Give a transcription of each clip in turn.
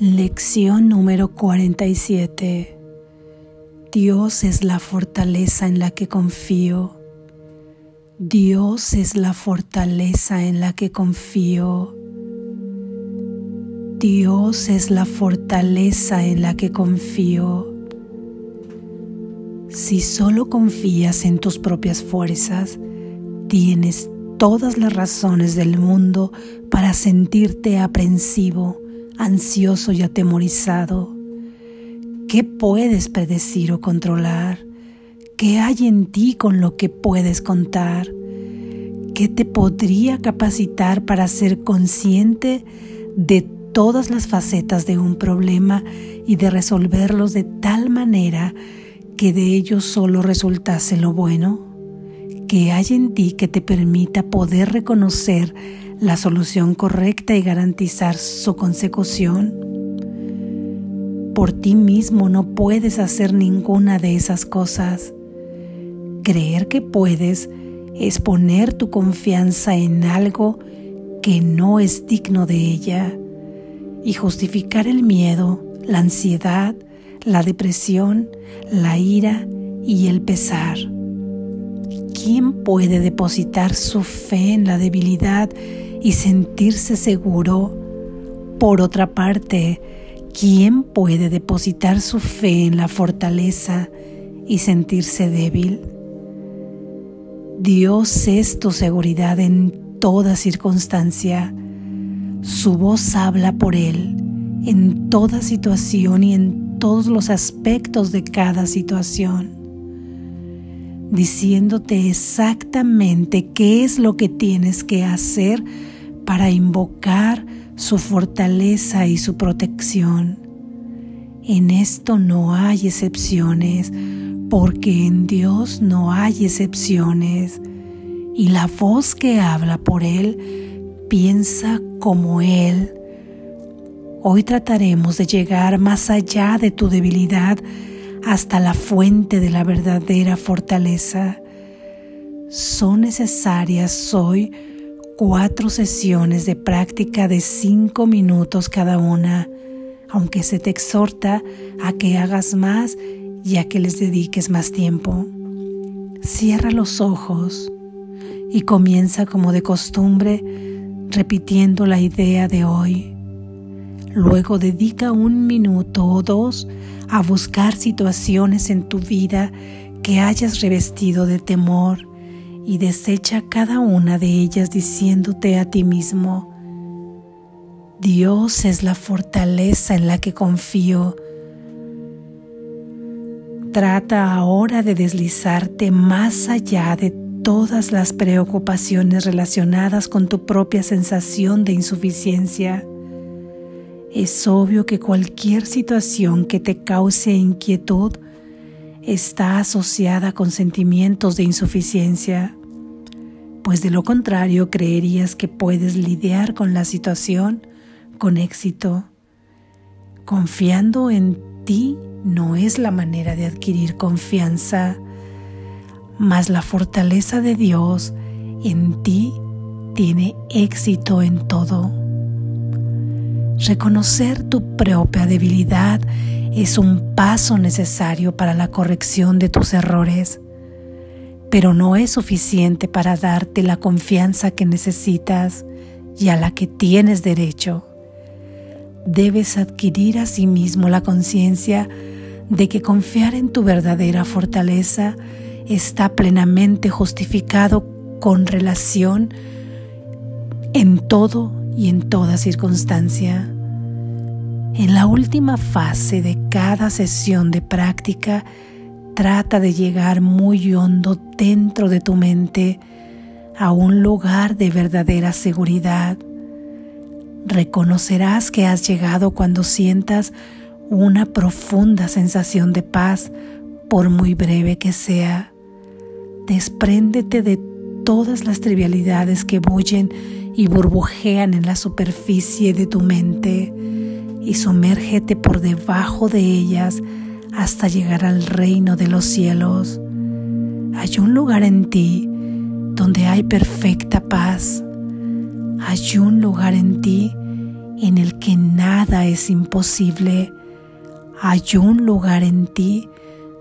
Lección número 47. Dios es la fortaleza en la que confío. Dios es la fortaleza en la que confío. Dios es la fortaleza en la que confío. Si solo confías en tus propias fuerzas, tienes todas las razones del mundo para sentirte aprensivo ansioso y atemorizado. ¿Qué puedes predecir o controlar? ¿Qué hay en ti con lo que puedes contar? ¿Qué te podría capacitar para ser consciente de todas las facetas de un problema y de resolverlos de tal manera que de ellos solo resultase lo bueno? ¿Qué hay en ti que te permita poder reconocer la solución correcta y garantizar su consecución. Por ti mismo no puedes hacer ninguna de esas cosas. Creer que puedes es poner tu confianza en algo que no es digno de ella y justificar el miedo, la ansiedad, la depresión, la ira y el pesar. ¿Quién puede depositar su fe en la debilidad y sentirse seguro. Por otra parte, ¿quién puede depositar su fe en la fortaleza y sentirse débil? Dios es tu seguridad en toda circunstancia. Su voz habla por Él en toda situación y en todos los aspectos de cada situación, diciéndote exactamente qué es lo que tienes que hacer para invocar su fortaleza y su protección. En esto no hay excepciones, porque en Dios no hay excepciones, y la voz que habla por Él piensa como Él. Hoy trataremos de llegar más allá de tu debilidad hasta la fuente de la verdadera fortaleza. Son necesarias hoy cuatro sesiones de práctica de cinco minutos cada una, aunque se te exhorta a que hagas más y a que les dediques más tiempo. Cierra los ojos y comienza como de costumbre repitiendo la idea de hoy. Luego dedica un minuto o dos a buscar situaciones en tu vida que hayas revestido de temor y desecha cada una de ellas diciéndote a ti mismo, Dios es la fortaleza en la que confío. Trata ahora de deslizarte más allá de todas las preocupaciones relacionadas con tu propia sensación de insuficiencia. Es obvio que cualquier situación que te cause inquietud está asociada con sentimientos de insuficiencia pues de lo contrario creerías que puedes lidiar con la situación con éxito. Confiando en ti no es la manera de adquirir confianza, mas la fortaleza de Dios en ti tiene éxito en todo. Reconocer tu propia debilidad es un paso necesario para la corrección de tus errores pero no es suficiente para darte la confianza que necesitas y a la que tienes derecho. Debes adquirir a sí la conciencia de que confiar en tu verdadera fortaleza está plenamente justificado con relación en todo y en toda circunstancia. En la última fase de cada sesión de práctica, Trata de llegar muy hondo dentro de tu mente a un lugar de verdadera seguridad. Reconocerás que has llegado cuando sientas una profunda sensación de paz, por muy breve que sea. Despréndete de todas las trivialidades que bullen y burbujean en la superficie de tu mente y sumérgete por debajo de ellas hasta llegar al reino de los cielos. Hay un lugar en ti donde hay perfecta paz. Hay un lugar en ti en el que nada es imposible, hay un lugar en ti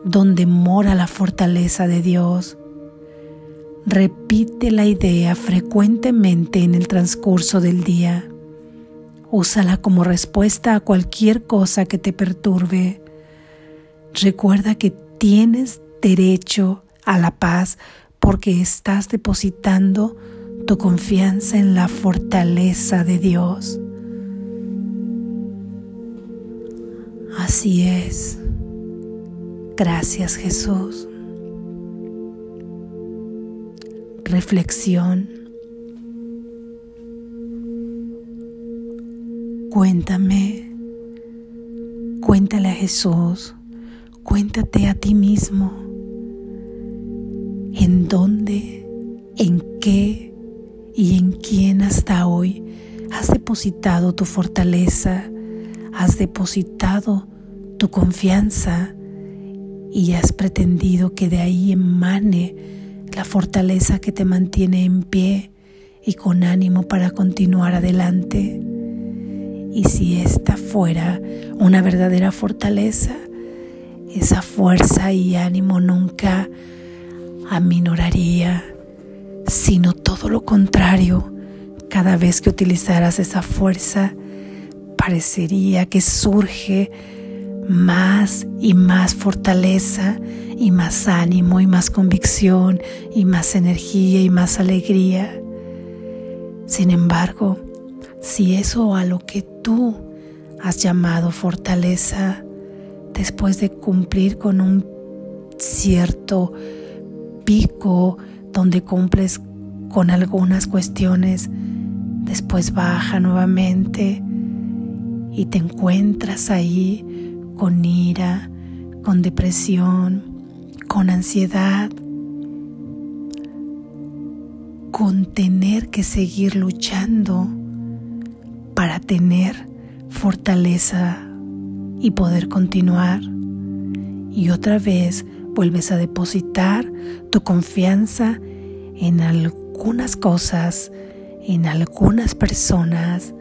donde mora la fortaleza de Dios. Repite la idea frecuentemente en el transcurso del día. Úsala como respuesta a cualquier cosa que te perturbe. Recuerda que tienes derecho a la paz porque estás depositando tu confianza en la fortaleza de Dios. Así es. Gracias Jesús. Reflexión. Cuéntame, cuéntale a Jesús, cuéntate a ti mismo en dónde, en qué y en quién hasta hoy has depositado tu fortaleza, has depositado tu confianza y has pretendido que de ahí emane la fortaleza que te mantiene en pie y con ánimo para continuar adelante. Y si esta fuera una verdadera fortaleza, esa fuerza y ánimo nunca aminoraría, sino todo lo contrario. Cada vez que utilizaras esa fuerza, parecería que surge más y más fortaleza y más ánimo y más convicción y más energía y más alegría. Sin embargo, si eso a lo que tú has llamado fortaleza, después de cumplir con un cierto pico donde cumples con algunas cuestiones, después baja nuevamente y te encuentras ahí con ira, con depresión, con ansiedad, con tener que seguir luchando para tener fortaleza y poder continuar. Y otra vez vuelves a depositar tu confianza en algunas cosas, en algunas personas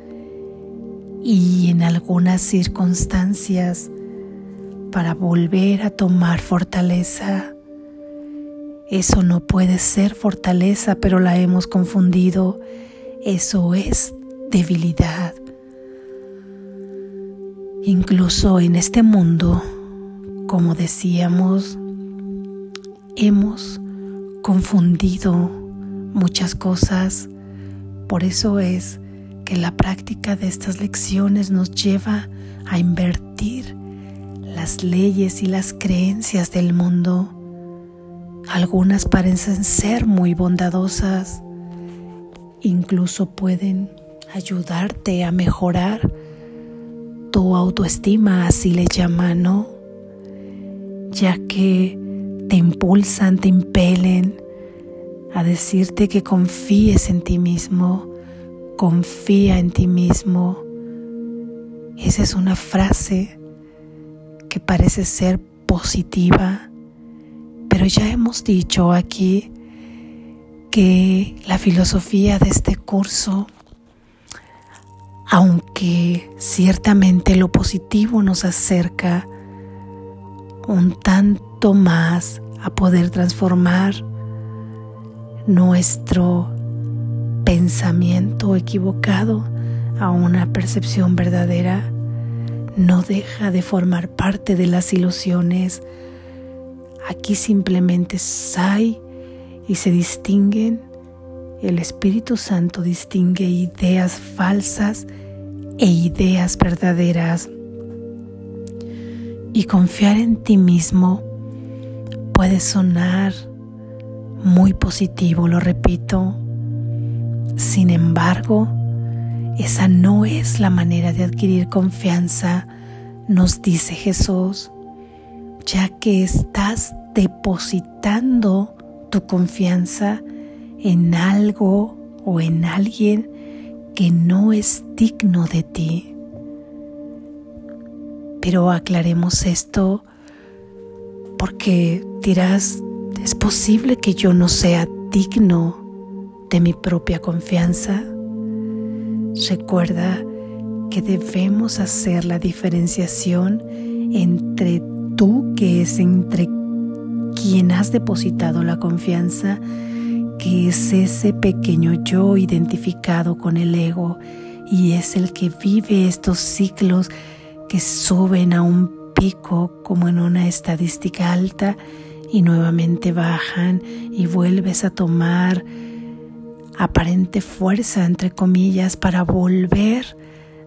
y en algunas circunstancias para volver a tomar fortaleza. Eso no puede ser fortaleza, pero la hemos confundido. Eso es debilidad. Incluso en este mundo, como decíamos, hemos confundido muchas cosas. Por eso es que la práctica de estas lecciones nos lleva a invertir las leyes y las creencias del mundo. Algunas parecen ser muy bondadosas, incluso pueden ayudarte a mejorar tu autoestima, así le llaman, ¿no? Ya que te impulsan, te impelen a decirte que confíes en ti mismo, confía en ti mismo. Esa es una frase que parece ser positiva, pero ya hemos dicho aquí que la filosofía de este curso, aunque ciertamente lo positivo nos acerca un tanto más a poder transformar nuestro pensamiento equivocado a una percepción verdadera, no deja de formar parte de las ilusiones. Aquí simplemente hay y se distinguen. El Espíritu Santo distingue ideas falsas e ideas verdaderas. Y confiar en ti mismo puede sonar muy positivo, lo repito. Sin embargo, esa no es la manera de adquirir confianza, nos dice Jesús, ya que estás depositando tu confianza en algo o en alguien que no es digno de ti. Pero aclaremos esto porque dirás, ¿es posible que yo no sea digno de mi propia confianza? Recuerda que debemos hacer la diferenciación entre tú, que es entre quien has depositado la confianza, que es ese pequeño yo identificado con el ego y es el que vive estos ciclos que suben a un pico como en una estadística alta y nuevamente bajan y vuelves a tomar aparente fuerza, entre comillas, para volver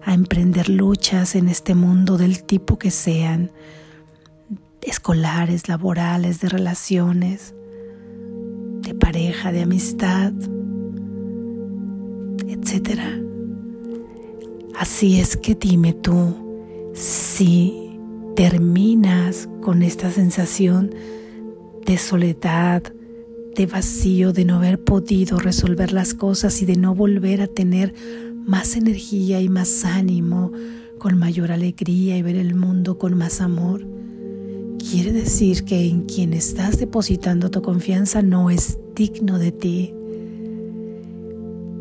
a emprender luchas en este mundo del tipo que sean, escolares, laborales, de relaciones, de pareja, de amistad, etc. Así es que dime tú si terminas con esta sensación de soledad, de vacío, de no haber podido resolver las cosas y de no volver a tener más energía y más ánimo, con mayor alegría y ver el mundo con más amor. Quiere decir que en quien estás depositando tu confianza no es digno de ti,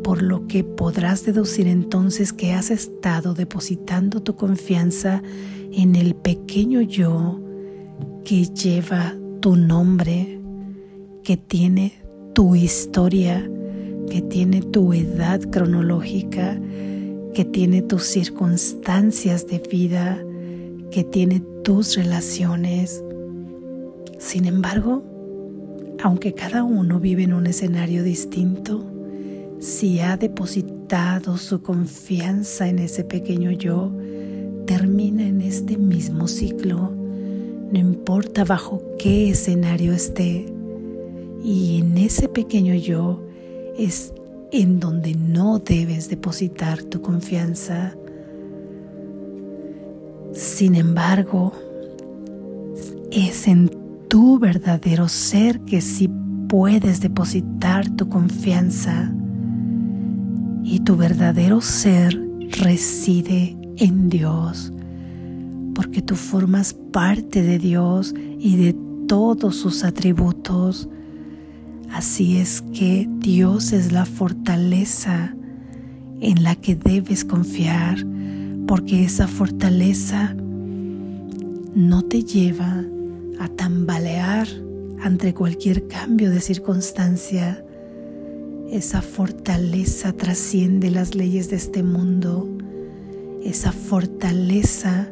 por lo que podrás deducir entonces que has estado depositando tu confianza en el pequeño yo que lleva tu nombre, que tiene tu historia, que tiene tu edad cronológica, que tiene tus circunstancias de vida, que tiene tus relaciones. Sin embargo, aunque cada uno vive en un escenario distinto, si ha depositado su confianza en ese pequeño yo, termina en este mismo ciclo, no importa bajo qué escenario esté. Y en ese pequeño yo es en donde no debes depositar tu confianza. Sin embargo, es en tu verdadero ser que sí puedes depositar tu confianza y tu verdadero ser reside en Dios, porque tú formas parte de Dios y de todos sus atributos. Así es que Dios es la fortaleza en la que debes confiar, porque esa fortaleza no te lleva a tambalear ante cualquier cambio de circunstancia, esa fortaleza trasciende las leyes de este mundo. Esa fortaleza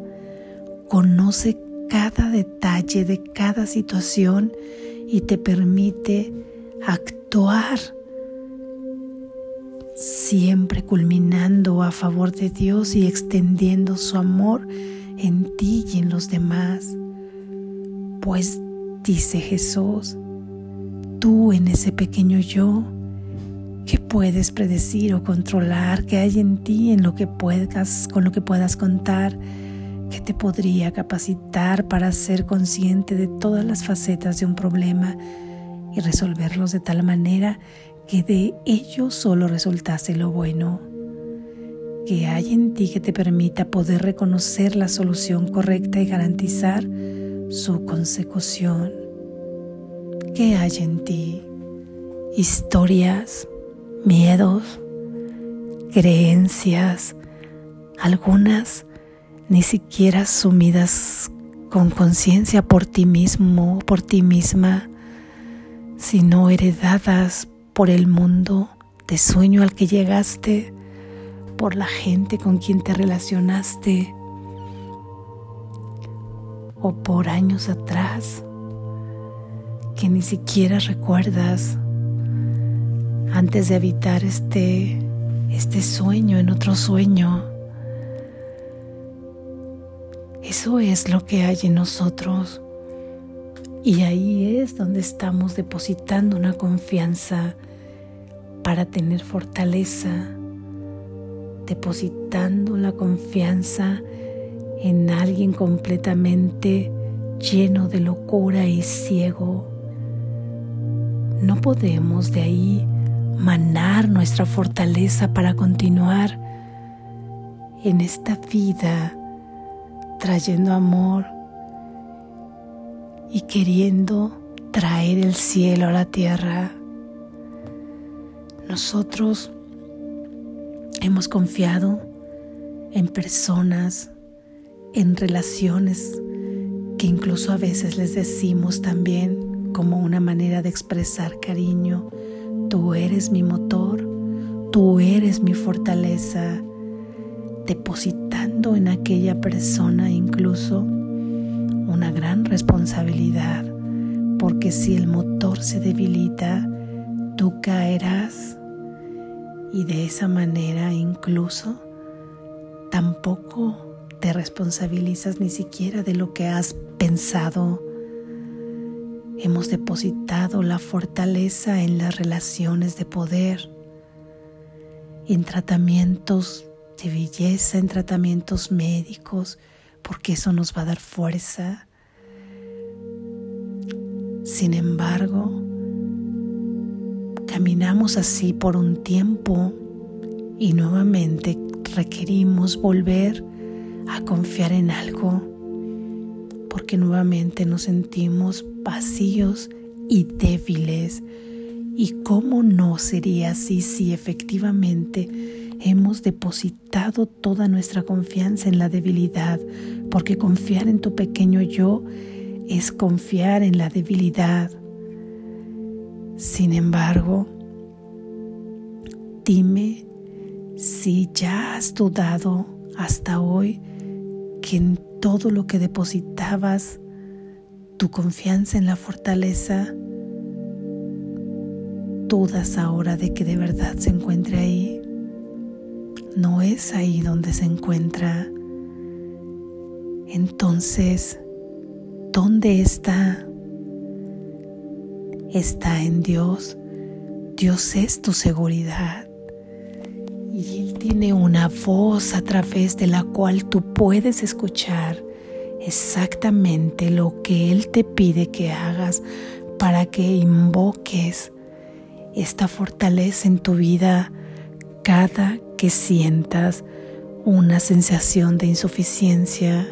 conoce cada detalle de cada situación y te permite actuar siempre culminando a favor de Dios y extendiendo su amor en ti y en los demás. Pues dice Jesús, tú en ese pequeño yo, ¿Qué puedes predecir o controlar? ¿Qué hay en ti en lo que puedas, con lo que puedas contar? ¿Qué te podría capacitar para ser consciente de todas las facetas de un problema y resolverlos de tal manera que de ello solo resultase lo bueno? ¿Qué hay en ti que te permita poder reconocer la solución correcta y garantizar su consecución? ¿Qué hay en ti? Historias, miedos, creencias, algunas ni siquiera sumidas con conciencia por ti mismo, por ti misma, sino heredadas por el mundo de sueño al que llegaste, por la gente con quien te relacionaste o por años atrás que ni siquiera recuerdas antes de habitar este, este sueño en otro sueño. Eso es lo que hay en nosotros. Y ahí es donde estamos depositando una confianza para tener fortaleza, depositando la confianza en alguien completamente lleno de locura y ciego. No podemos de ahí manar nuestra fortaleza para continuar en esta vida trayendo amor y queriendo traer el cielo a la tierra. Nosotros hemos confiado en personas, en relaciones que incluso a veces les decimos también como una manera de expresar cariño, tú eres mi motor, tú eres mi fortaleza, depositando en aquella persona incluso una gran responsabilidad, porque si el motor se debilita, tú caerás y de esa manera incluso tampoco te responsabilizas ni siquiera de lo que has pensado. Hemos depositado la fortaleza en las relaciones de poder, en tratamientos de belleza, en tratamientos médicos, porque eso nos va a dar fuerza. Sin embargo, caminamos así por un tiempo y nuevamente requerimos volver a confiar en algo porque nuevamente nos sentimos vacíos y débiles. ¿Y cómo no sería así si efectivamente hemos depositado toda nuestra confianza en la debilidad? Porque confiar en tu pequeño yo es confiar en la debilidad. Sin embargo, dime si ya has dudado hasta hoy que en todo lo que depositabas tu confianza en la fortaleza, dudas ahora de que de verdad se encuentre ahí. No es ahí donde se encuentra. Entonces, ¿dónde está? está en Dios. Dios es tu seguridad. Y Él tiene una voz a través de la cual tú puedes escuchar exactamente lo que Él te pide que hagas para que invoques esta fortaleza en tu vida cada que sientas una sensación de insuficiencia,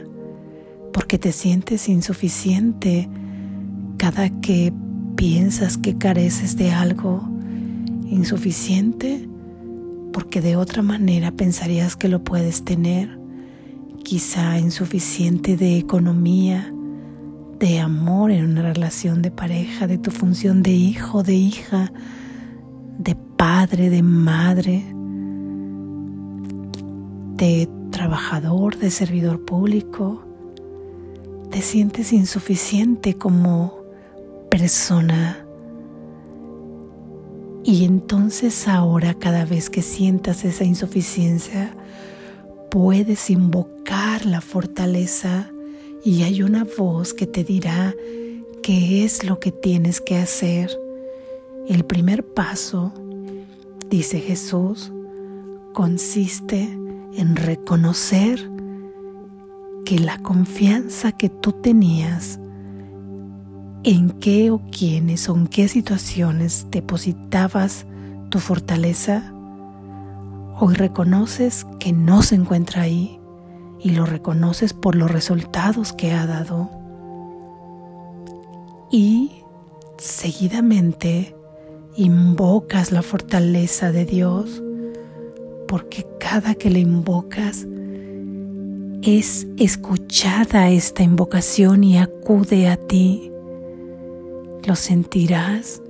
porque te sientes insuficiente cada que piensas que careces de algo insuficiente porque de otra manera pensarías que lo puedes tener, quizá insuficiente de economía, de amor en una relación de pareja, de tu función de hijo, de hija, de padre, de madre, de trabajador, de servidor público. Te sientes insuficiente como persona. Y entonces ahora cada vez que sientas esa insuficiencia, puedes invocar la fortaleza y hay una voz que te dirá qué es lo que tienes que hacer. El primer paso, dice Jesús, consiste en reconocer que la confianza que tú tenías en qué o quiénes o en qué situaciones depositabas tu fortaleza, hoy reconoces que no se encuentra ahí y lo reconoces por los resultados que ha dado. Y seguidamente invocas la fortaleza de Dios porque cada que le invocas es escuchada esta invocación y acude a ti lo sentirás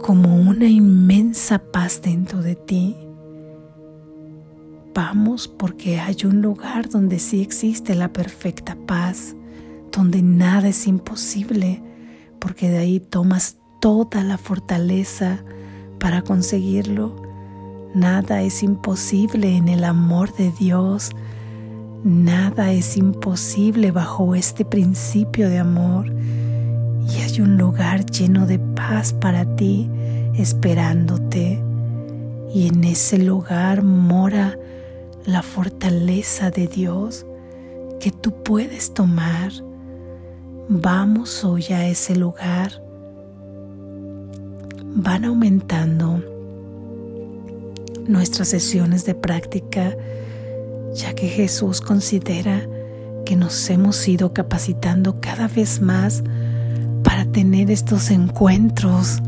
como una inmensa paz dentro de ti. Vamos porque hay un lugar donde sí existe la perfecta paz, donde nada es imposible, porque de ahí tomas toda la fortaleza para conseguirlo. Nada es imposible en el amor de Dios. Nada es imposible bajo este principio de amor y hay un lugar lleno de paz para ti esperándote. Y en ese lugar mora la fortaleza de Dios que tú puedes tomar. Vamos hoy a ese lugar. Van aumentando nuestras sesiones de práctica, ya que Jesús considera que nos hemos ido capacitando cada vez más para tener estos encuentros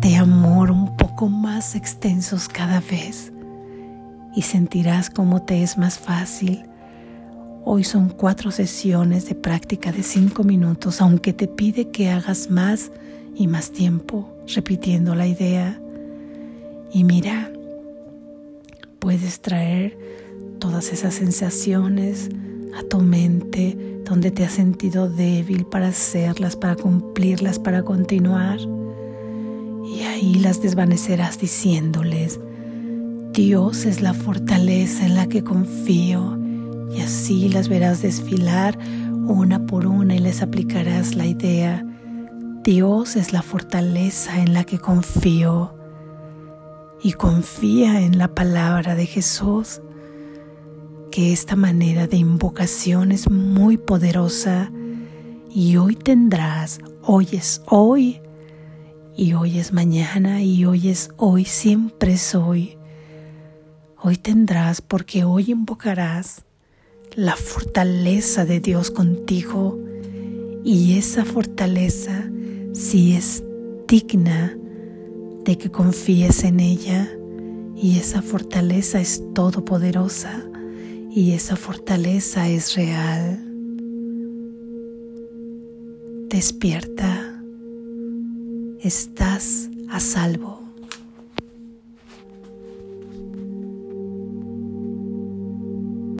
de amor un poco más extensos cada vez. y sentirás cómo te es más fácil. Hoy son cuatro sesiones de práctica de cinco minutos, aunque te pide que hagas más y más tiempo repitiendo la idea. Y mira, puedes traer todas esas sensaciones a tu mente donde te has sentido débil para hacerlas, para cumplirlas, para continuar. Y ahí las desvanecerás diciéndoles, Dios es la fortaleza en la que confío. Y así las verás desfilar una por una y les aplicarás la idea, Dios es la fortaleza en la que confío. Y confía en la palabra de Jesús que esta manera de invocación es muy poderosa y hoy tendrás, hoy es hoy y hoy es mañana y hoy es hoy, siempre es hoy. Hoy tendrás porque hoy invocarás la fortaleza de Dios contigo y esa fortaleza si es digna de que confíes en ella y esa fortaleza es todopoderosa y esa fortaleza es real. Despierta, estás a salvo.